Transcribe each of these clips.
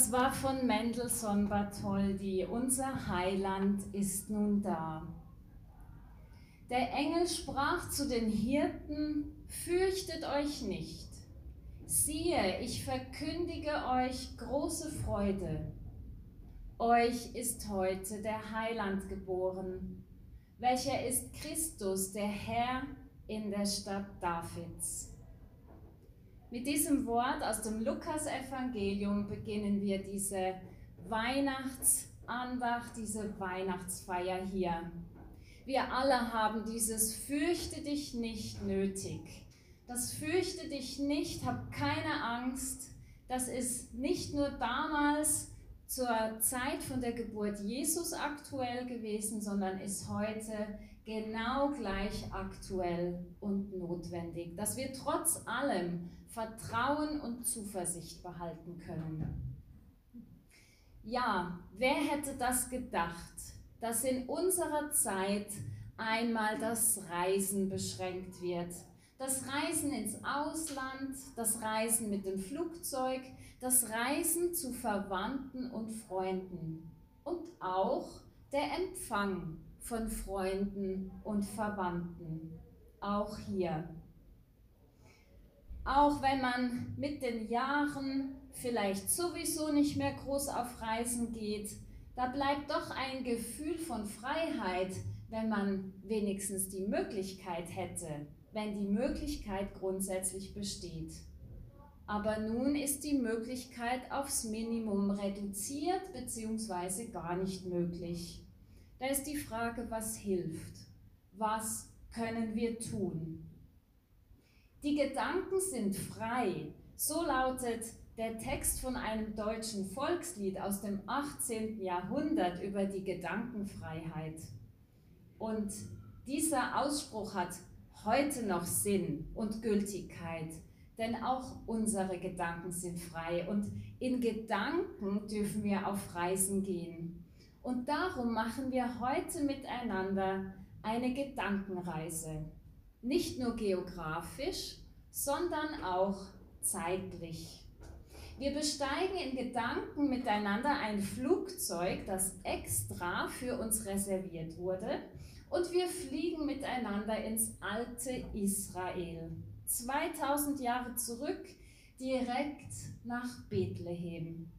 Das war von Mendelssohn Bartholdy. Unser Heiland ist nun da. Der Engel sprach zu den Hirten, fürchtet euch nicht. Siehe, ich verkündige euch große Freude. Euch ist heute der Heiland geboren, welcher ist Christus, der Herr in der Stadt Davids. Mit diesem Wort aus dem Lukasevangelium beginnen wir diese Weihnachtsandacht, diese Weihnachtsfeier hier. Wir alle haben dieses Fürchte dich nicht nötig. Das Fürchte dich nicht, hab keine Angst. Das ist nicht nur damals zur Zeit von der Geburt Jesus aktuell gewesen, sondern ist heute genau gleich aktuell und notwendig, dass wir trotz allem Vertrauen und Zuversicht behalten können. Ja, wer hätte das gedacht, dass in unserer Zeit einmal das Reisen beschränkt wird? Das Reisen ins Ausland, das Reisen mit dem Flugzeug, das Reisen zu Verwandten und Freunden und auch der Empfang von Freunden und Verwandten, auch hier. Auch wenn man mit den Jahren vielleicht sowieso nicht mehr groß auf Reisen geht, da bleibt doch ein Gefühl von Freiheit, wenn man wenigstens die Möglichkeit hätte, wenn die Möglichkeit grundsätzlich besteht. Aber nun ist die Möglichkeit aufs Minimum reduziert bzw. gar nicht möglich. Da ist die Frage, was hilft? Was können wir tun? Die Gedanken sind frei. So lautet der Text von einem deutschen Volkslied aus dem 18. Jahrhundert über die Gedankenfreiheit. Und dieser Ausspruch hat heute noch Sinn und Gültigkeit, denn auch unsere Gedanken sind frei und in Gedanken dürfen wir auf Reisen gehen. Und darum machen wir heute miteinander eine Gedankenreise nicht nur geografisch, sondern auch zeitlich. Wir besteigen in Gedanken miteinander ein Flugzeug, das extra für uns reserviert wurde, und wir fliegen miteinander ins alte Israel, 2000 Jahre zurück, direkt nach Bethlehem.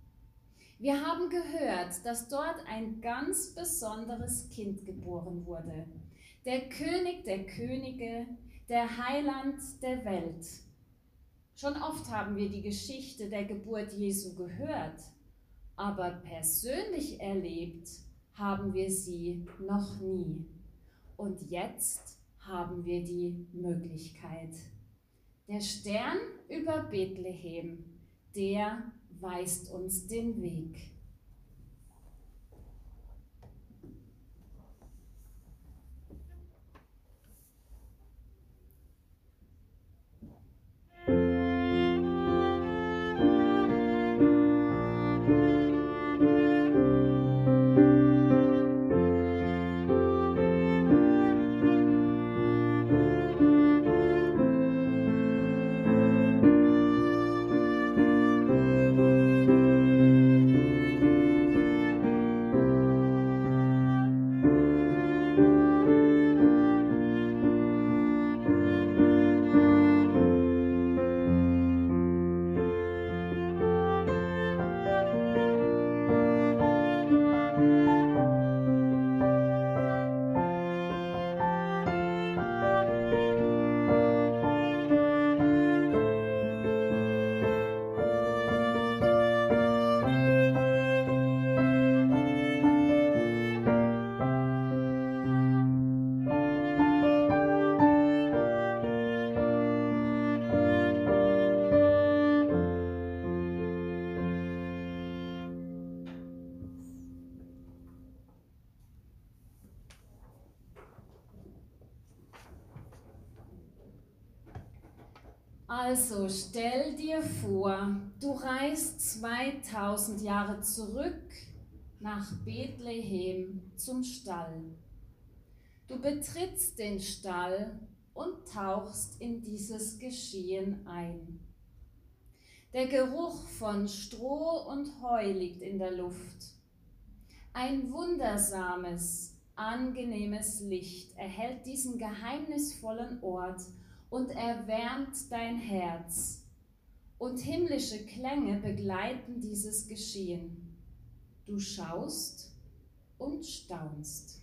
Wir haben gehört, dass dort ein ganz besonderes Kind geboren wurde der König der Könige, der Heiland der Welt. Schon oft haben wir die Geschichte der Geburt Jesu gehört, aber persönlich erlebt haben wir sie noch nie. Und jetzt haben wir die Möglichkeit. Der Stern über Bethlehem, der weist uns den Weg. Also stell dir vor, du reist 2000 Jahre zurück nach Bethlehem zum Stall. Du betrittst den Stall und tauchst in dieses Geschehen ein. Der Geruch von Stroh und Heu liegt in der Luft. Ein wundersames, angenehmes Licht erhält diesen geheimnisvollen Ort und erwärmt dein Herz. Und himmlische Klänge begleiten dieses Geschehen. Du schaust und staunst.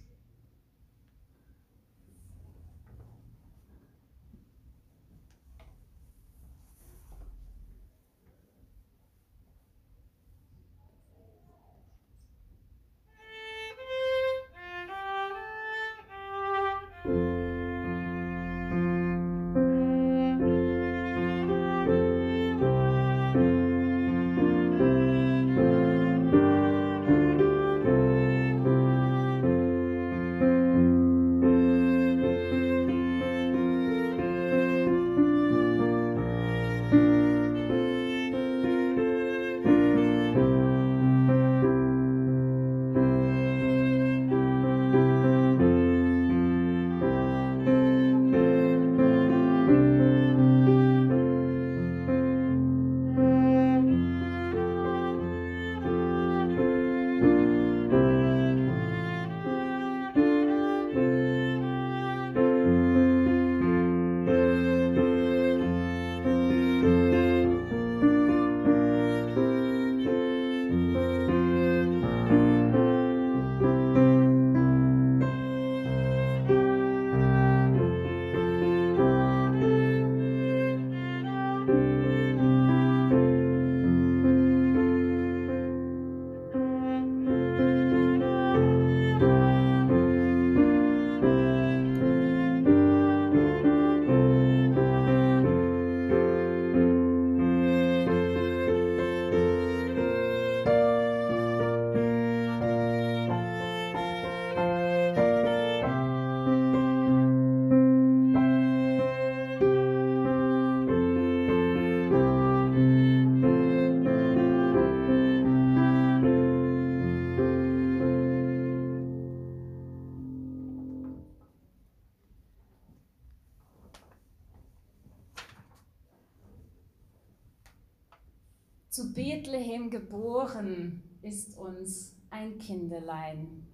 Geboren ist uns ein Kindelein.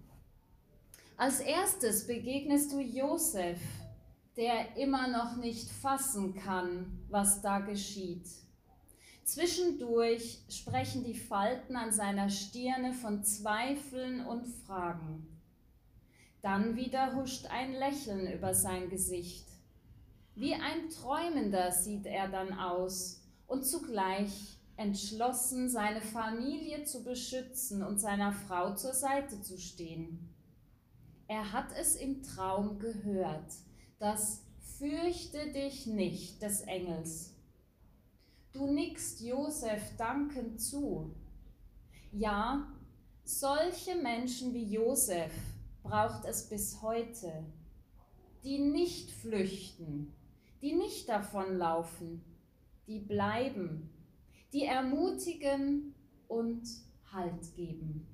Als erstes begegnest du Josef, der immer noch nicht fassen kann, was da geschieht. Zwischendurch sprechen die Falten an seiner Stirne von Zweifeln und Fragen. Dann wieder huscht ein Lächeln über sein Gesicht. Wie ein Träumender sieht er dann aus und zugleich entschlossen, seine Familie zu beschützen und seiner Frau zur Seite zu stehen. Er hat es im Traum gehört, das Fürchte dich nicht des Engels. Du nickst Josef dankend zu. Ja, solche Menschen wie Josef braucht es bis heute, die nicht flüchten, die nicht davonlaufen, die bleiben die ermutigen und Halt geben.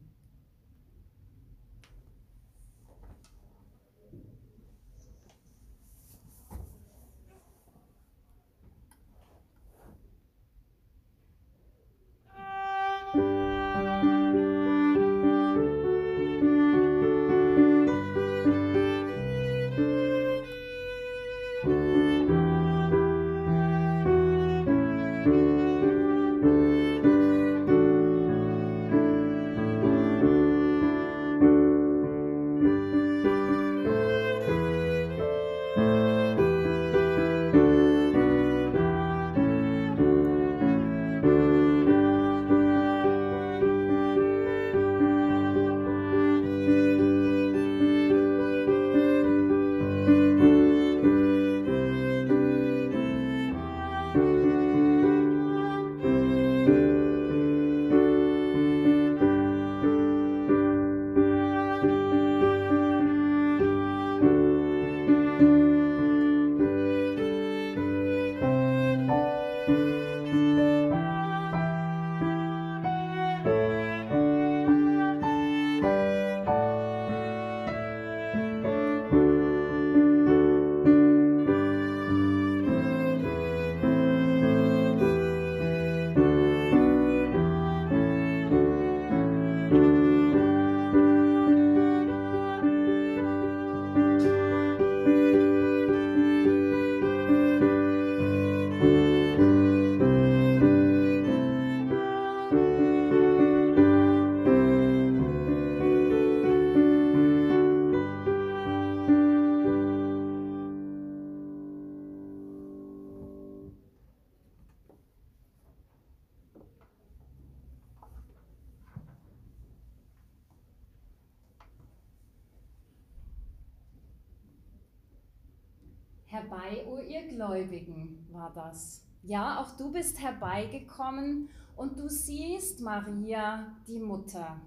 Herbei, o ihr Gläubigen, war das. Ja, auch du bist herbeigekommen und du siehst Maria, die Mutter.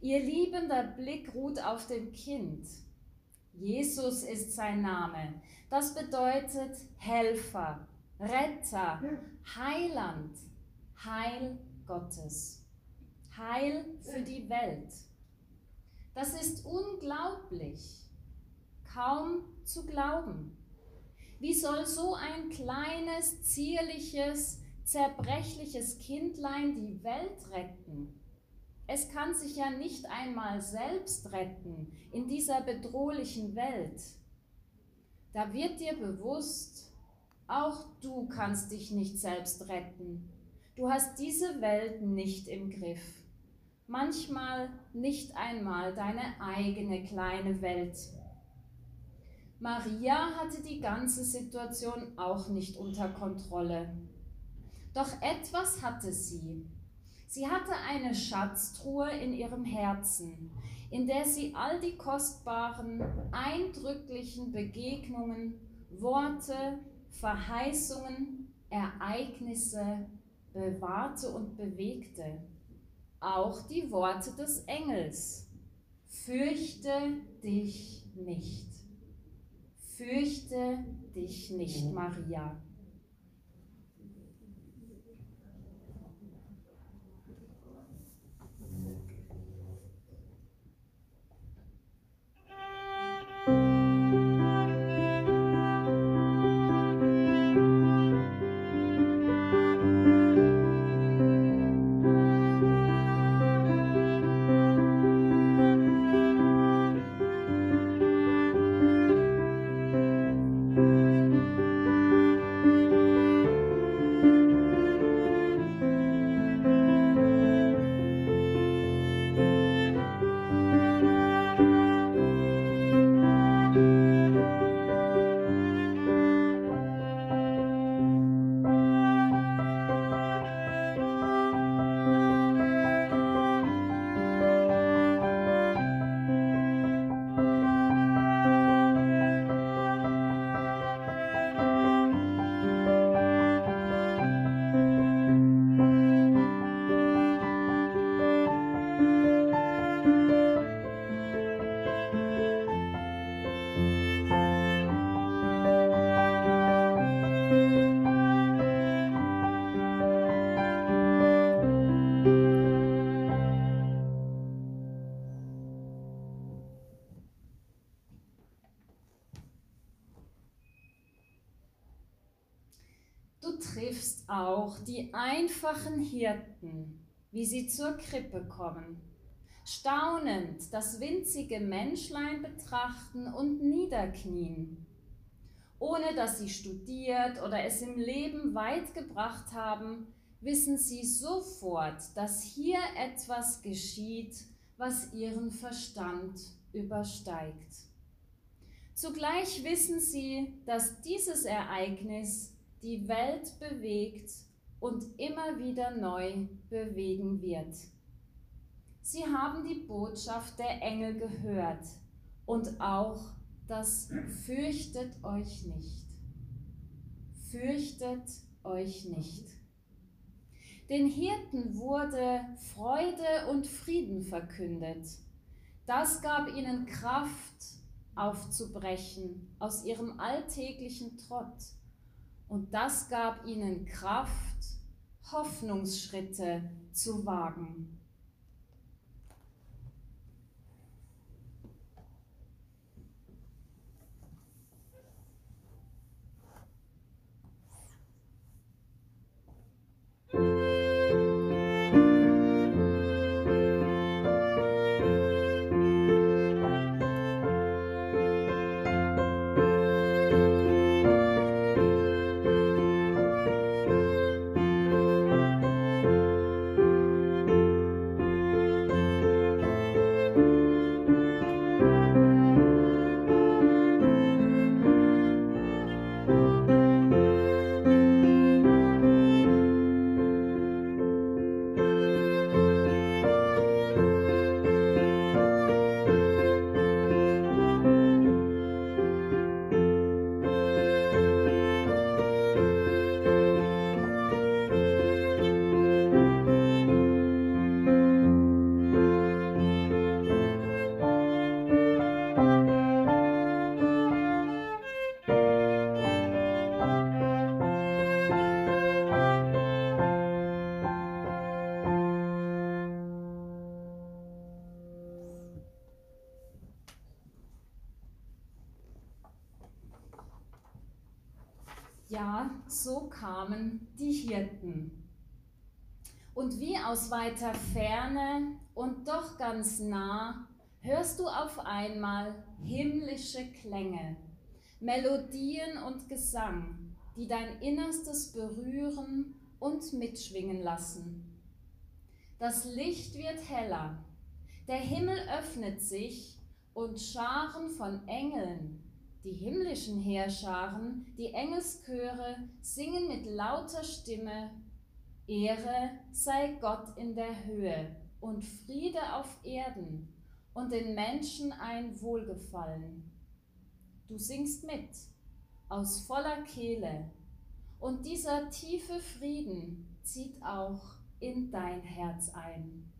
Ihr liebender Blick ruht auf dem Kind. Jesus ist sein Name. Das bedeutet Helfer, Retter, Heiland, Heil Gottes. Heil für die Welt. Das ist unglaublich, kaum zu glauben. Wie soll so ein kleines, zierliches, zerbrechliches Kindlein die Welt retten? Es kann sich ja nicht einmal selbst retten in dieser bedrohlichen Welt. Da wird dir bewusst, auch du kannst dich nicht selbst retten. Du hast diese Welt nicht im Griff. Manchmal nicht einmal deine eigene kleine Welt Maria hatte die ganze Situation auch nicht unter Kontrolle. Doch etwas hatte sie. Sie hatte eine Schatztruhe in ihrem Herzen, in der sie all die kostbaren, eindrücklichen Begegnungen, Worte, Verheißungen, Ereignisse bewahrte und bewegte. Auch die Worte des Engels. Fürchte dich nicht. Fürchte dich nicht, Maria. Die einfachen Hirten, wie sie zur Krippe kommen, staunend das winzige Menschlein betrachten und niederknien, ohne dass sie studiert oder es im Leben weit gebracht haben, wissen sie sofort, dass hier etwas geschieht, was ihren Verstand übersteigt. Zugleich wissen sie, dass dieses Ereignis die Welt bewegt und immer wieder neu bewegen wird. Sie haben die Botschaft der Engel gehört und auch das Fürchtet euch nicht. Fürchtet euch nicht. Den Hirten wurde Freude und Frieden verkündet. Das gab ihnen Kraft aufzubrechen aus ihrem alltäglichen Trott und das gab ihnen Kraft, Hoffnungsschritte zu wagen. Kamen die Hirten. Und wie aus weiter Ferne und doch ganz nah hörst du auf einmal himmlische Klänge, Melodien und Gesang, die dein Innerstes berühren und mitschwingen lassen. Das Licht wird heller, der Himmel öffnet sich und Scharen von Engeln, die himmlischen Heerscharen, die Engelschöre singen mit lauter Stimme, Ehre sei Gott in der Höhe und Friede auf Erden und den Menschen ein Wohlgefallen. Du singst mit, aus voller Kehle, und dieser tiefe Frieden zieht auch in dein Herz ein.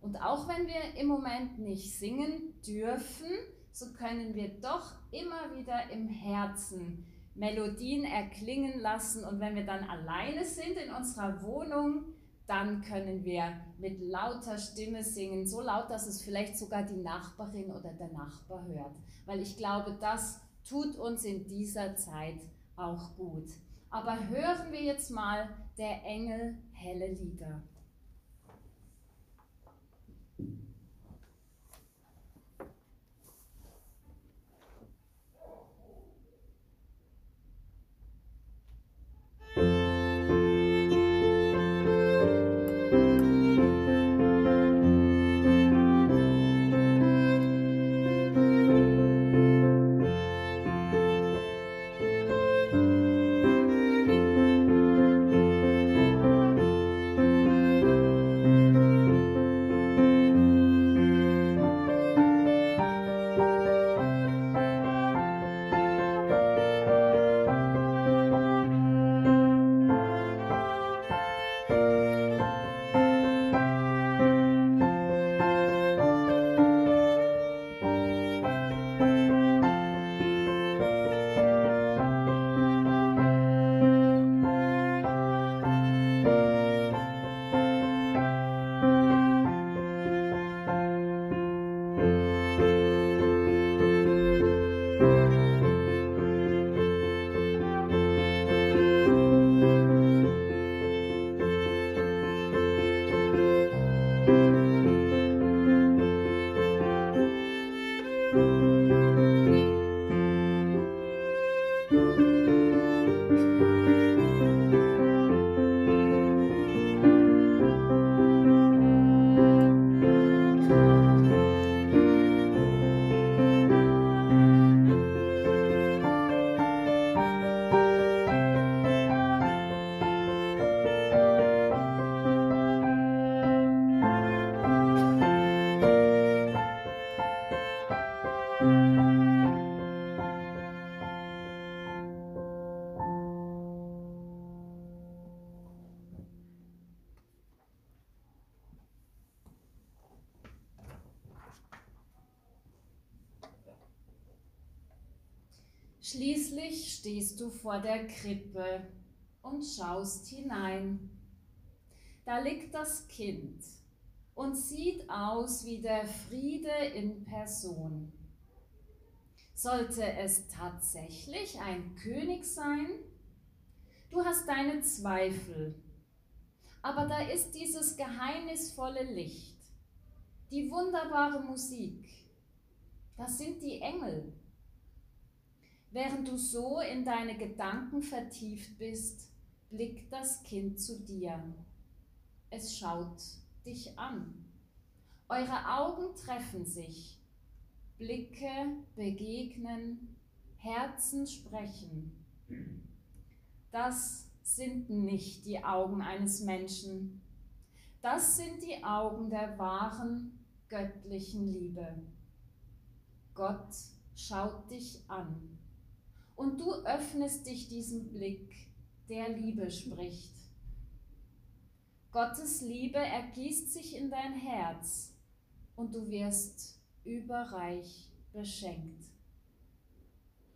Und auch wenn wir im Moment nicht singen dürfen, so können wir doch immer wieder im Herzen Melodien erklingen lassen. Und wenn wir dann alleine sind in unserer Wohnung, dann können wir mit lauter Stimme singen, so laut, dass es vielleicht sogar die Nachbarin oder der Nachbar hört. Weil ich glaube, das tut uns in dieser Zeit auch gut. Aber hören wir jetzt mal der Engel helle Lieder. Stehst du vor der Krippe und schaust hinein. Da liegt das Kind und sieht aus wie der Friede in Person. Sollte es tatsächlich ein König sein? Du hast deine Zweifel, aber da ist dieses geheimnisvolle Licht, die wunderbare Musik, das sind die Engel Während du so in deine Gedanken vertieft bist, blickt das Kind zu dir. Es schaut dich an. Eure Augen treffen sich. Blicke begegnen, Herzen sprechen. Das sind nicht die Augen eines Menschen. Das sind die Augen der wahren göttlichen Liebe. Gott schaut dich an und du öffnest dich diesem Blick, der Liebe spricht. Gottes Liebe ergießt sich in dein Herz und du wirst überreich beschenkt.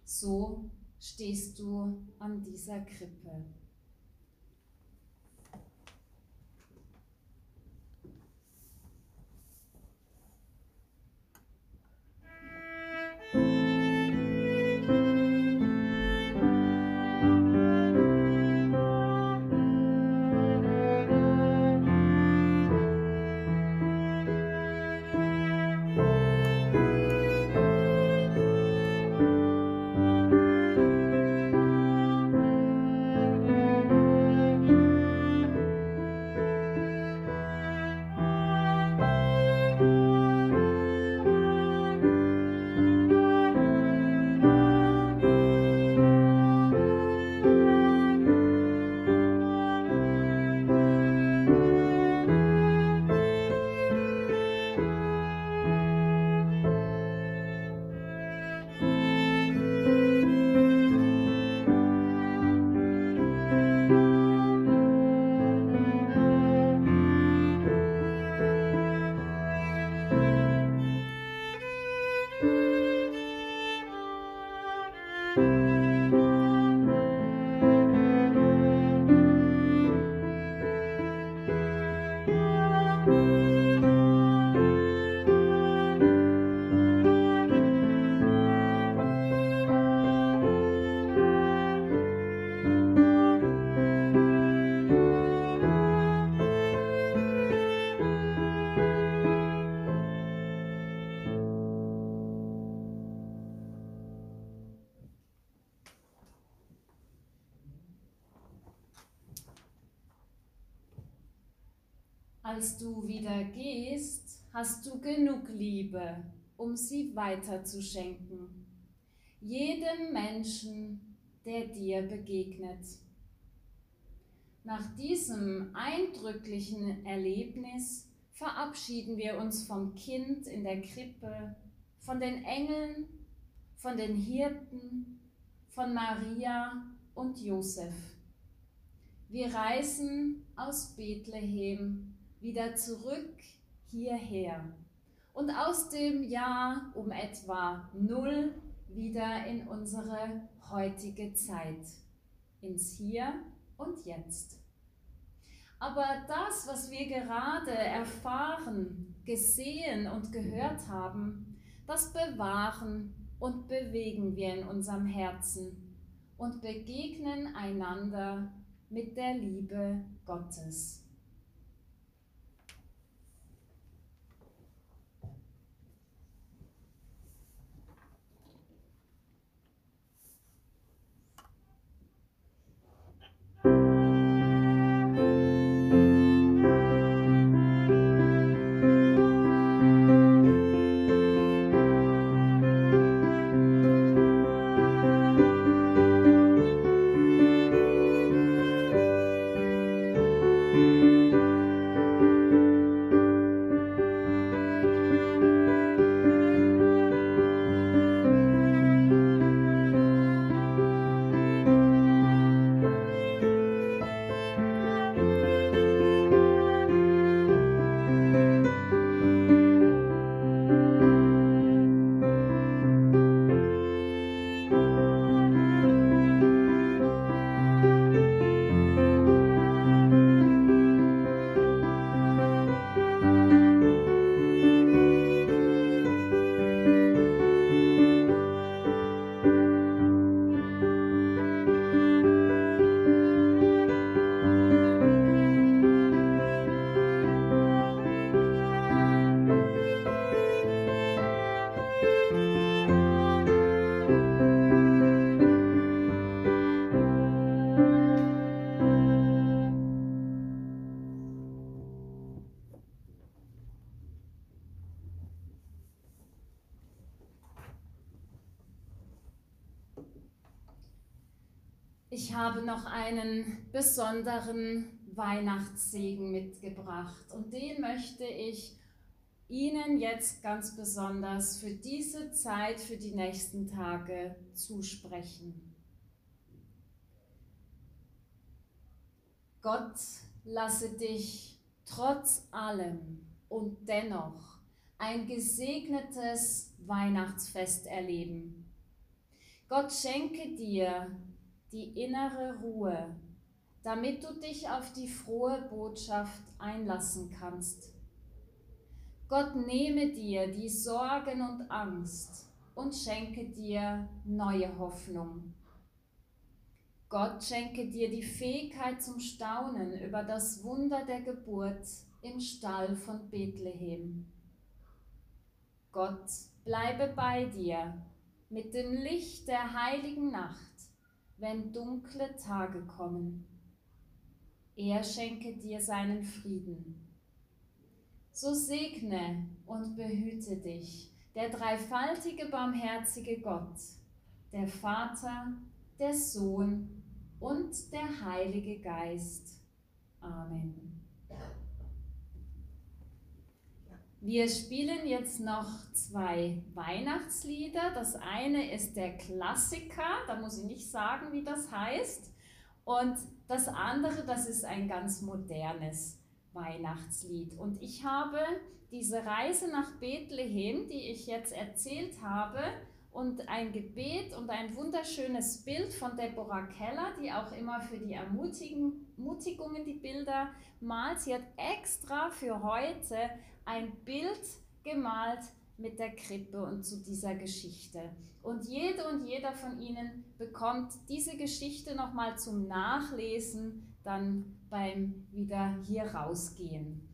So stehst du an dieser Krippe. Als du wieder gehst, hast du genug Liebe, um sie weiterzuschenken. Jedem Menschen, der dir begegnet. Nach diesem eindrücklichen Erlebnis verabschieden wir uns vom Kind in der Krippe, von den Engeln, von den Hirten, von Maria und Josef. Wir reisen aus Bethlehem wieder zurück hierher und aus dem Jahr um etwa null wieder in unsere heutige Zeit, ins Hier und Jetzt. Aber das, was wir gerade erfahren, gesehen und gehört haben, das bewahren und bewegen wir in unserem Herzen und begegnen einander mit der Liebe Gottes. Einen besonderen Weihnachtssegen mitgebracht und den möchte ich Ihnen jetzt ganz besonders für diese Zeit, für die nächsten Tage zusprechen. Gott lasse dich trotz allem und dennoch ein gesegnetes Weihnachtsfest erleben. Gott schenke dir die innere Ruhe, damit du dich auf die frohe Botschaft einlassen kannst. Gott nehme dir die Sorgen und Angst und schenke dir neue Hoffnung. Gott schenke dir die Fähigkeit zum Staunen über das Wunder der Geburt im Stall von Bethlehem. Gott bleibe bei dir mit dem Licht der heiligen Nacht wenn dunkle Tage kommen. Er schenke dir seinen Frieden. So segne und behüte dich der dreifaltige barmherzige Gott, der Vater, der Sohn und der Heilige Geist. Amen. Wir spielen jetzt noch zwei Weihnachtslieder. Das eine ist der Klassiker, da muss ich nicht sagen, wie das heißt. Und das andere, das ist ein ganz modernes Weihnachtslied. Und ich habe diese Reise nach Bethlehem, die ich jetzt erzählt habe, und ein Gebet und ein wunderschönes Bild von Deborah Keller, die auch immer für die Ermutigungen die Bilder malt. Sie hat extra für heute ein Bild gemalt mit der Krippe und zu dieser Geschichte. Und jede und jeder von Ihnen bekommt diese Geschichte nochmal zum Nachlesen dann beim wieder hier rausgehen.